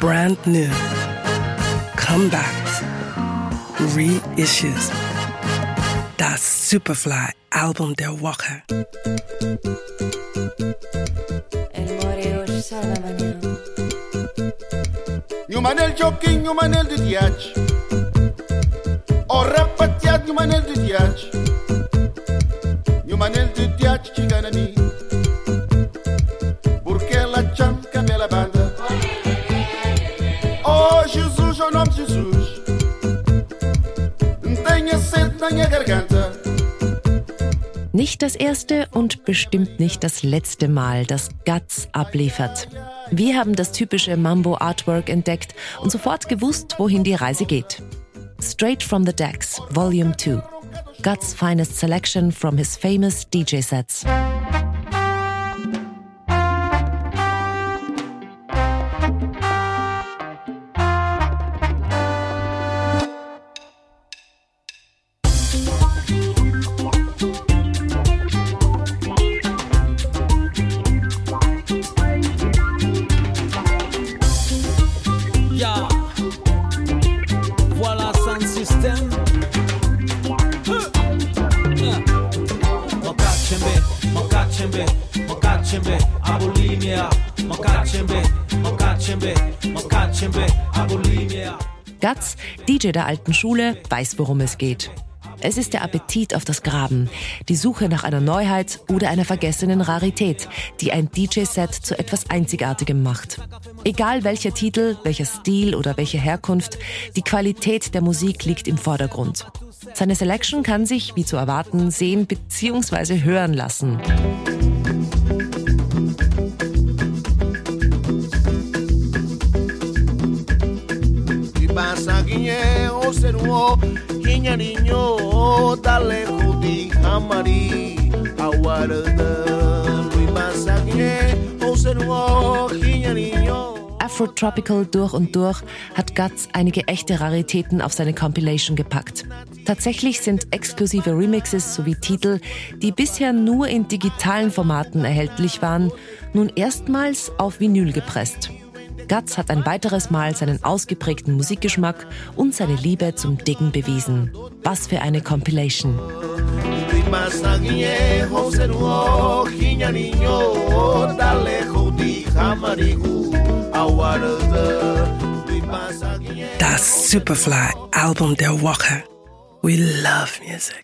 brand new, comebacks, reissues. That Superfly album Der Walker. Nyumanel joking, nyumanel didiach. Orapatiat, nyumanel didiach. Nyumanel didiach, chiganani. Tenha sede na minha garganta. Nicht das erste und bestimmt nicht das letzte Mal, dass Guts abliefert. Wir haben das typische Mambo Artwork entdeckt und sofort gewusst, wohin die Reise geht. Straight from the Decks, Volume 2. Guts' finest selection from his famous DJ sets. Système. Mokachembe, mokachembe, mokachembe, abulimia. Mokachembe, mokachembe, mokachembe, abulimia. Guts, DJ der alten Schule, weiß, worum es geht. Es ist der Appetit auf das Graben, die Suche nach einer Neuheit oder einer vergessenen Rarität, die ein DJ-Set zu etwas Einzigartigem macht. Egal welcher Titel, welcher Stil oder welche Herkunft, die Qualität der Musik liegt im Vordergrund. Seine Selection kann sich, wie zu erwarten, sehen bzw. hören lassen. Ibasa guinye o seruo Guinya niño Dale judi hamari Awarada Ibasa guinye o seruo Guinya niño Afro-Tropical durch und durch hat Guts einige echte Raritäten auf seine Compilation gepackt. Tatsächlich sind exklusive Remixes sowie Titel, die bisher nur in digitalen Formaten erhältlich waren, nun erstmals auf Vinyl gepresst. Guts hat ein weiteres Mal seinen ausgeprägten Musikgeschmack und seine Liebe zum Diggen bewiesen. Was für eine Compilation. Das Superfly Album der Woche. We love music.